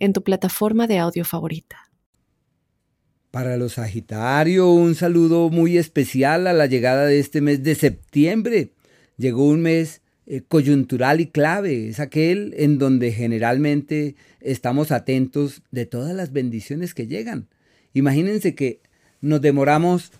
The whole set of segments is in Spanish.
en tu plataforma de audio favorita. Para los Sagitario, un saludo muy especial a la llegada de este mes de septiembre. Llegó un mes eh, coyuntural y clave, es aquel en donde generalmente estamos atentos de todas las bendiciones que llegan. Imagínense que nos demoramos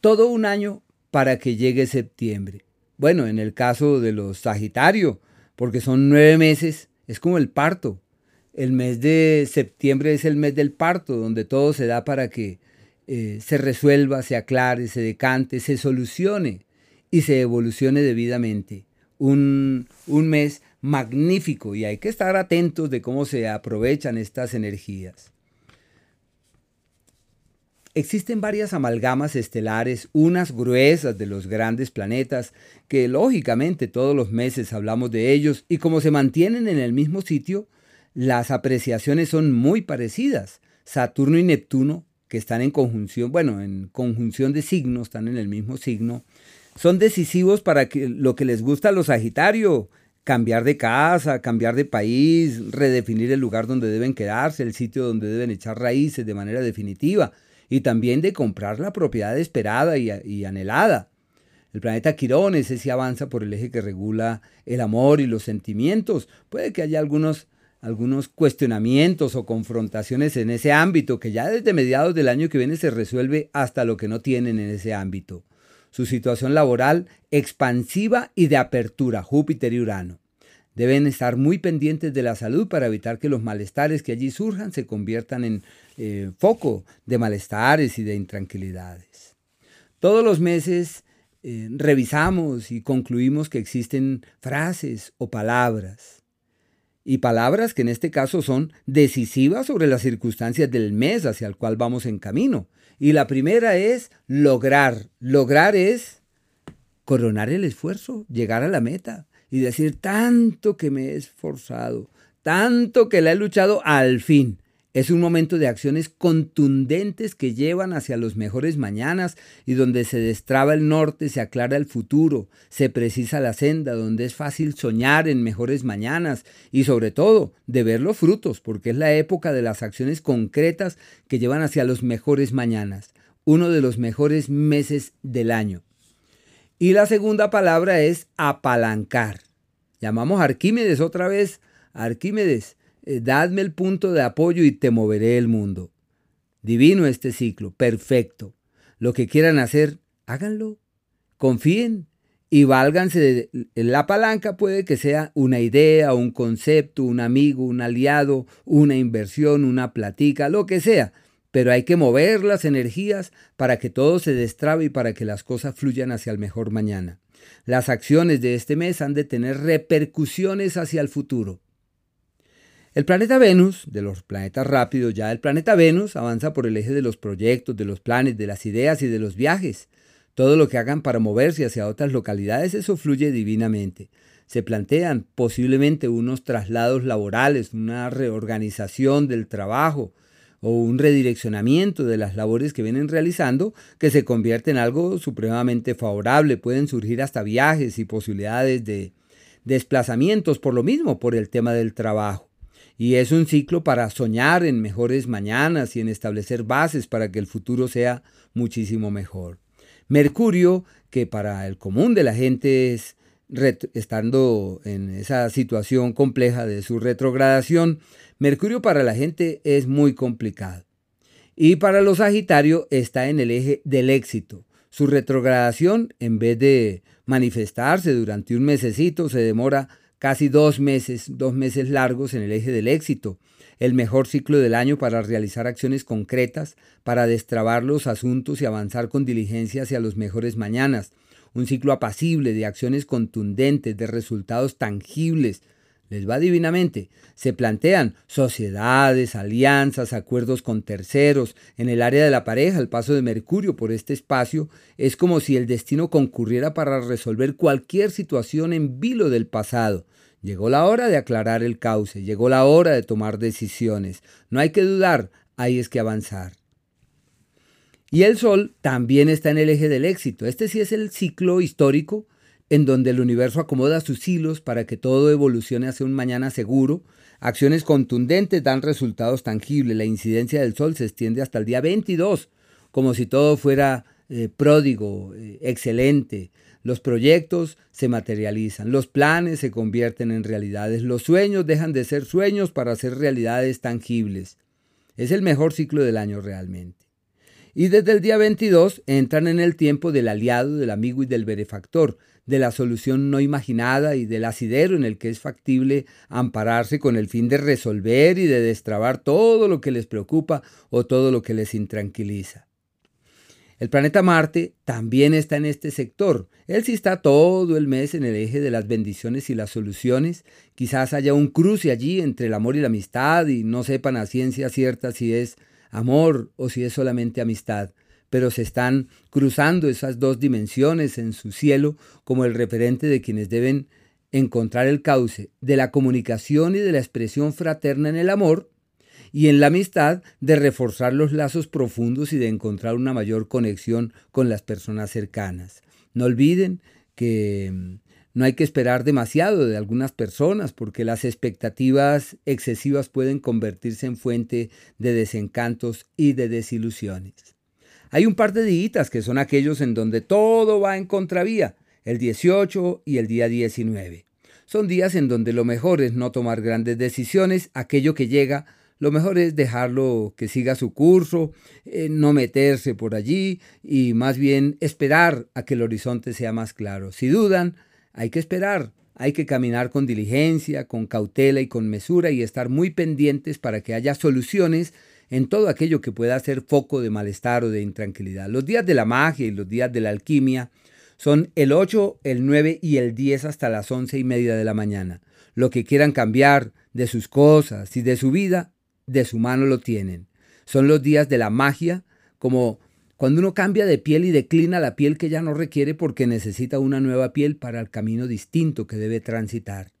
todo un año para que llegue septiembre. Bueno, en el caso de los Sagitario, porque son nueve meses, es como el parto. El mes de septiembre es el mes del parto, donde todo se da para que eh, se resuelva, se aclare, se decante, se solucione y se evolucione debidamente. Un, un mes magnífico y hay que estar atentos de cómo se aprovechan estas energías. Existen varias amalgamas estelares, unas gruesas de los grandes planetas, que lógicamente todos los meses hablamos de ellos y como se mantienen en el mismo sitio, las apreciaciones son muy parecidas. Saturno y Neptuno, que están en conjunción, bueno, en conjunción de signos, están en el mismo signo, son decisivos para que, lo que les gusta a los Sagitario, cambiar de casa, cambiar de país, redefinir el lugar donde deben quedarse, el sitio donde deben echar raíces de manera definitiva, y también de comprar la propiedad esperada y, anhelada. El planeta Quirón ese sí avanza por el eje que regula el amor y los sentimientos. Puede que haya algunos algunos cuestionamientos o confrontaciones en ese ámbito que ya desde mediados del año que viene se resuelve hasta lo que no tienen en ese ámbito. Su situación laboral expansiva y de apertura, Júpiter y Urano. Deben estar muy pendientes de la salud para evitar que los malestares que allí surjan se conviertan en eh, foco de malestares y de intranquilidades. Todos los meses eh, revisamos y concluimos que existen frases o palabras y palabras que en este caso son decisivas sobre las circunstancias del mes hacia el cual vamos en camino. Y la primera es lograr. Lograr es coronar el esfuerzo, llegar a la meta y decir tanto que me he esforzado, tanto que la he luchado al fin. Es un momento de acciones contundentes que llevan hacia los mejores mañanas y donde se destraba el norte, se aclara el futuro, se precisa la senda, donde es fácil soñar en mejores mañanas y sobre todo de ver los frutos, porque es la época de las acciones concretas que llevan hacia los mejores mañanas, uno de los mejores meses del año. Y la segunda palabra es apalancar. Llamamos a Arquímedes otra vez. Arquímedes dadme el punto de apoyo y te moveré el mundo. Divino este ciclo, perfecto. Lo que quieran hacer, háganlo. Confíen y válganse de la palanca puede que sea una idea, un concepto, un amigo, un aliado, una inversión, una platica, lo que sea, pero hay que mover las energías para que todo se destrabe y para que las cosas fluyan hacia el mejor mañana. Las acciones de este mes han de tener repercusiones hacia el futuro. El planeta Venus, de los planetas rápidos, ya el planeta Venus avanza por el eje de los proyectos, de los planes, de las ideas y de los viajes. Todo lo que hagan para moverse hacia otras localidades, eso fluye divinamente. Se plantean posiblemente unos traslados laborales, una reorganización del trabajo o un redireccionamiento de las labores que vienen realizando que se convierte en algo supremamente favorable. Pueden surgir hasta viajes y posibilidades de desplazamientos por lo mismo, por el tema del trabajo. Y es un ciclo para soñar en mejores mañanas y en establecer bases para que el futuro sea muchísimo mejor. Mercurio, que para el común de la gente es estando en esa situación compleja de su retrogradación, Mercurio para la gente es muy complicado. Y para los Sagitario está en el eje del éxito. Su retrogradación, en vez de manifestarse durante un mesecito, se demora casi dos meses, dos meses largos en el eje del éxito, el mejor ciclo del año para realizar acciones concretas, para destrabar los asuntos y avanzar con diligencia hacia los mejores mañanas, un ciclo apacible de acciones contundentes, de resultados tangibles. les va divinamente. Se plantean sociedades, alianzas, acuerdos con terceros. En el área de la pareja, el paso de Mercurio por este espacio es como si el destino concurriera para resolver cualquier situación en vilo del pasado. Llegó la hora de aclarar el cauce, llegó la hora de tomar decisiones. No hay que dudar, hay es que avanzar. Y el Sol también está en el eje del éxito. Este sí es el ciclo histórico en donde el universo acomoda sus hilos para que todo evolucione hacia un mañana seguro. Acciones contundentes dan resultados tangibles. La incidencia del Sol se extiende hasta el día 22, como si todo fuera eh, pródigo, eh, excelente. Los proyectos se materializan, los planes se convierten en realidades, los sueños dejan de ser sueños para ser realidades tangibles. Es el mejor ciclo del año realmente. Y desde el día 22 entran en el tiempo del aliado, del amigo y del benefactor, de la solución no imaginada y del asidero en el que es factible ampararse con el fin de resolver y de destrabar todo lo que les preocupa o todo lo que les intranquiliza. El planeta Marte también está en este sector. Él sí está todo el mes en el eje de las bendiciones y las soluciones. Quizás haya un cruce allí entre el amor y la amistad y no sepan a ciencia cierta si es amor o si es solamente amistad pero se están cruzando esas dos dimensiones en su cielo como el referente de quienes deben encontrar el cauce de la comunicación y de la expresión fraterna en el amor y en la amistad de reforzar los lazos profundos y de encontrar una mayor conexión con las personas cercanas. No olviden que mm, no hay que esperar demasiado de algunas personas porque las expectativas excesivas pueden convertirse en fuente de desencantos y de desilusiones. Hay un par de días que son aquellos en donde todo va en contravía, el 18 y el día 19. Son días en donde lo mejor es no tomar grandes decisiones, aquello que llega, lo mejor es dejarlo que siga su curso, eh, no meterse por allí y más bien esperar a que el horizonte sea más claro. Si dudan, hay que esperar, hay que caminar con diligencia, con cautela y con mesura y estar muy pendientes para que haya soluciones en todo aquello que pueda ser foco de malestar o de intranquilidad. Los días de la magia y los días de la alquimia son el 8, el 9 y el 10 hasta las 11 y media de la mañana. Lo que quieran cambiar de sus cosas y de su vida, de su mano lo tienen. Son los días de la magia, como cuando uno cambia de piel y declina la piel que ya no requiere porque necesita una nueva piel para el camino distinto que debe transitar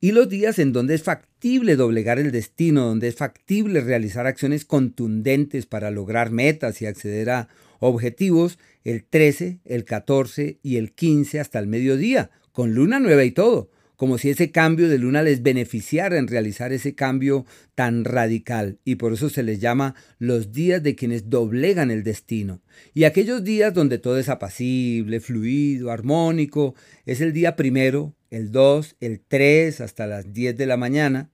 y los días en donde es factible doblegar el destino, donde es factible realizar acciones contundentes para lograr metas y acceder a objetivos, el 13, el 14 y el 15 hasta el mediodía, con luna nueva y todo, como si ese cambio de luna les beneficiara en realizar ese cambio tan radical, y por eso se les llama los días de quienes doblegan el destino. Y aquellos días donde todo es apacible, fluido, armónico, es el día primero, el 2, el 3 hasta las 10 de la mañana.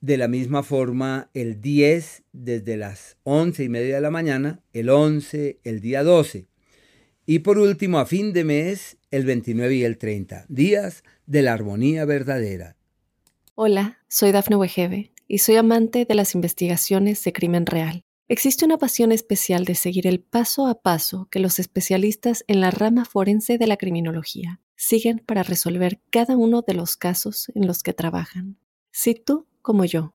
De la misma forma, el 10 desde las 11 y media de la mañana, el 11, el día 12. Y por último, a fin de mes, el 29 y el 30, días de la armonía verdadera. Hola, soy Dafne Wegebe y soy amante de las investigaciones de crimen real. Existe una pasión especial de seguir el paso a paso que los especialistas en la rama forense de la criminología siguen para resolver cada uno de los casos en los que trabajan. Si tú, como yo,